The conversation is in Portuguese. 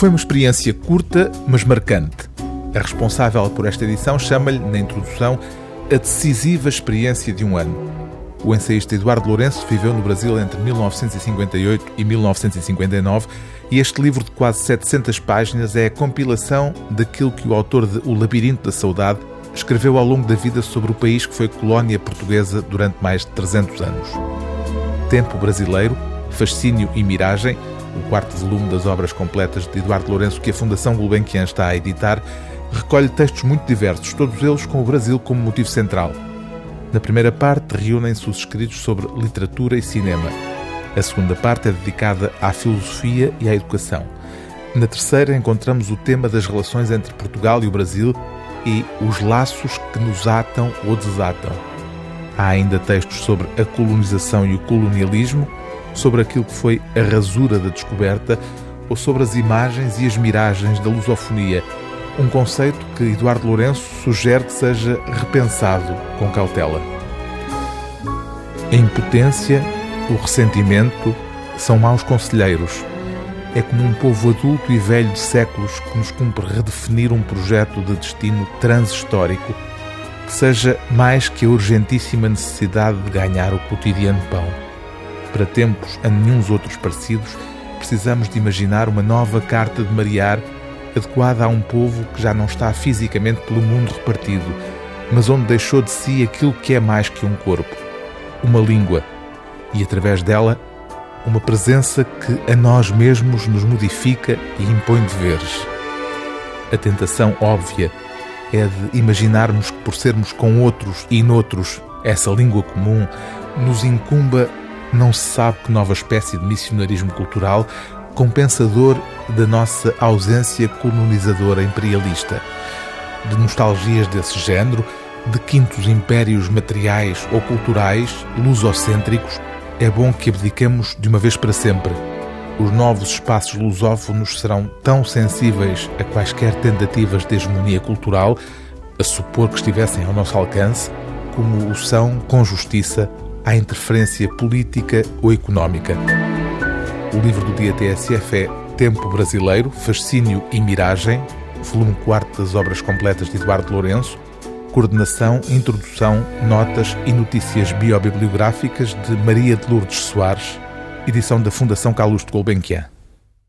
Foi uma experiência curta, mas marcante. A responsável por esta edição chama-lhe, na introdução, a decisiva experiência de um ano. O ensaísta Eduardo Lourenço viveu no Brasil entre 1958 e 1959 e este livro de quase 700 páginas é a compilação daquilo que o autor de O Labirinto da Saudade escreveu ao longo da vida sobre o país que foi colónia portuguesa durante mais de 300 anos. Tempo Brasileiro, Fascínio e Miragem, o quarto volume das obras completas de Eduardo Lourenço que a Fundação Gulbenkian está a editar, recolhe textos muito diversos, todos eles com o Brasil como motivo central. Na primeira parte, reúnem-se os escritos sobre literatura e cinema. A segunda parte é dedicada à filosofia e à educação. Na terceira, encontramos o tema das relações entre Portugal e o Brasil e os laços que nos atam ou desatam. Há ainda textos sobre a colonização e o colonialismo, sobre aquilo que foi a rasura da descoberta ou sobre as imagens e as miragens da lusofonia, um conceito que Eduardo Lourenço sugere que seja repensado com cautela. A impotência, o ressentimento são maus conselheiros. É como um povo adulto e velho de séculos que nos cumpre redefinir um projeto de destino transhistórico seja mais que a urgentíssima necessidade de ganhar o cotidiano pão. Para tempos a nenhum outros parecidos, precisamos de imaginar uma nova carta de marear adequada a um povo que já não está fisicamente pelo mundo repartido, mas onde deixou de si aquilo que é mais que um corpo, uma língua, e através dela, uma presença que a nós mesmos nos modifica e impõe deveres. A tentação óbvia é de imaginarmos que, por sermos com outros e noutros essa língua comum, nos incumba não se sabe que nova espécie de missionarismo cultural compensador da nossa ausência colonizadora imperialista, de nostalgias desse género, de quintos impérios materiais ou culturais, lusocêntricos, é bom que abdiquemos de uma vez para sempre. Os novos espaços lusófonos serão tão sensíveis a quaisquer tentativas de hegemonia cultural, a supor que estivessem ao nosso alcance, como o são, com justiça, à interferência política ou económica. O livro do dia TSF é Tempo Brasileiro, Fascínio e Miragem, volume 4 das obras completas de Eduardo Lourenço, coordenação, introdução, notas e notícias biobibliográficas de Maria de Lourdes Soares, edição da Fundação Calouste Gulbenkian.